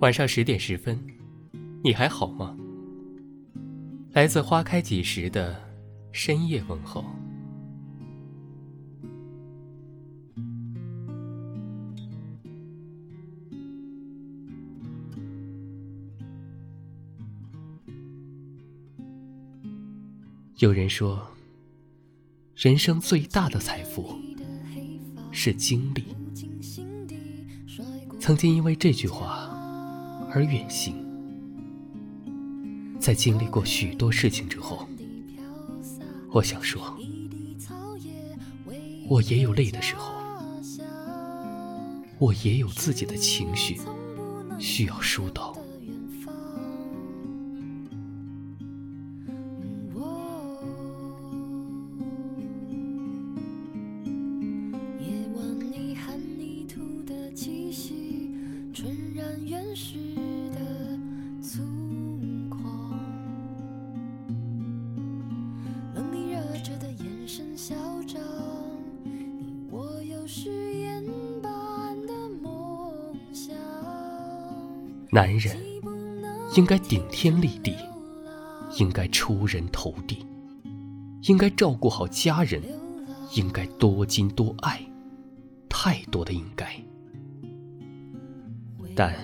晚上十点十分，你还好吗？来自花开几时的深夜问候。有人说，人生最大的财富是经历。曾经因为这句话。而远行，在经历过许多事情之后，我想说，我也有累的时候，我也有自己的情绪需要疏导。男人应该顶天立地，应该出人头地，应该照顾好家人，应该多金多爱，太多的应该。但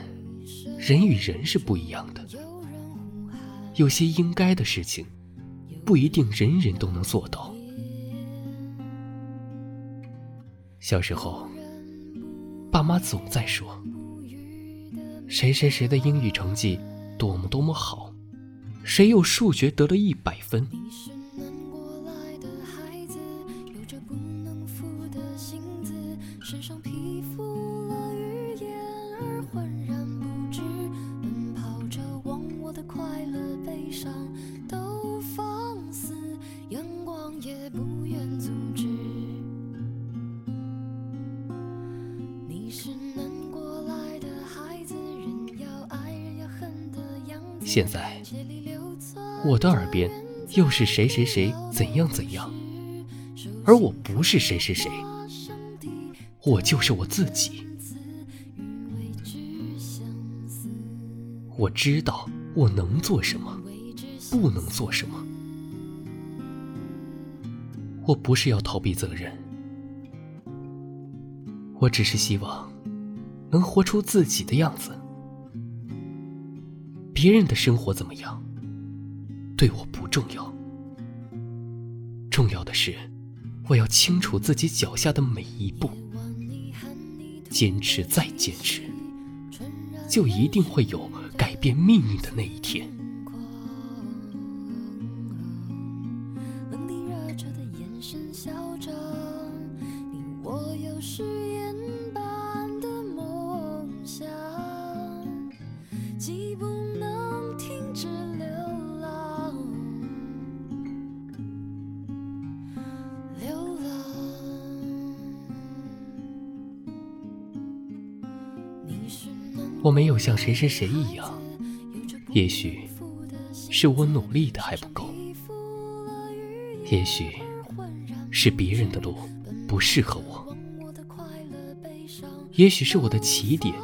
人与人是不一样的，有些应该的事情，不一定人人都能做到。小时候，爸妈总在说。谁谁谁的英语成绩多么多么好，谁又数学得了一百分。现在，我的耳边又是谁谁谁怎样怎样，而我不是谁谁谁，我就是我自己。我知道我能做什么，不能做什么。我不是要逃避责任，我只是希望能活出自己的样子。别人的生活怎么样，对我不重要。重要的是，我要清楚自己脚下的每一步。坚持再坚持，就一定会有改变命运的那一天。我我没有像谁谁谁一样，也许是我努力的还不够，也许是别人的路不适合我，也许是我的起点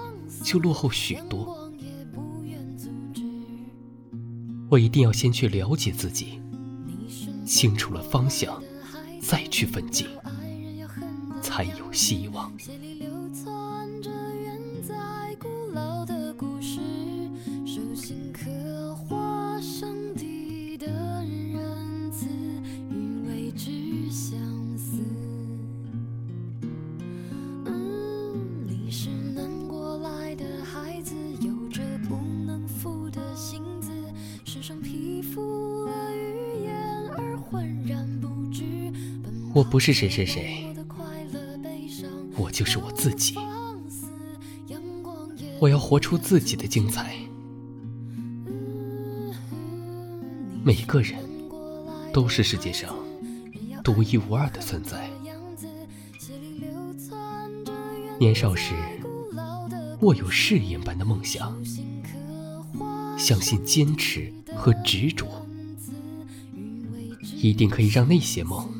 就落后许多。我一定要先去了解自己，清楚了方向，再去奋进，才有希望。我不是谁谁谁，我就是我自己。我要活出自己的精彩。每个人都是世界上独一无二的存在。年少时，握有誓言般的梦想，相信坚持和执着，一定可以让那些梦。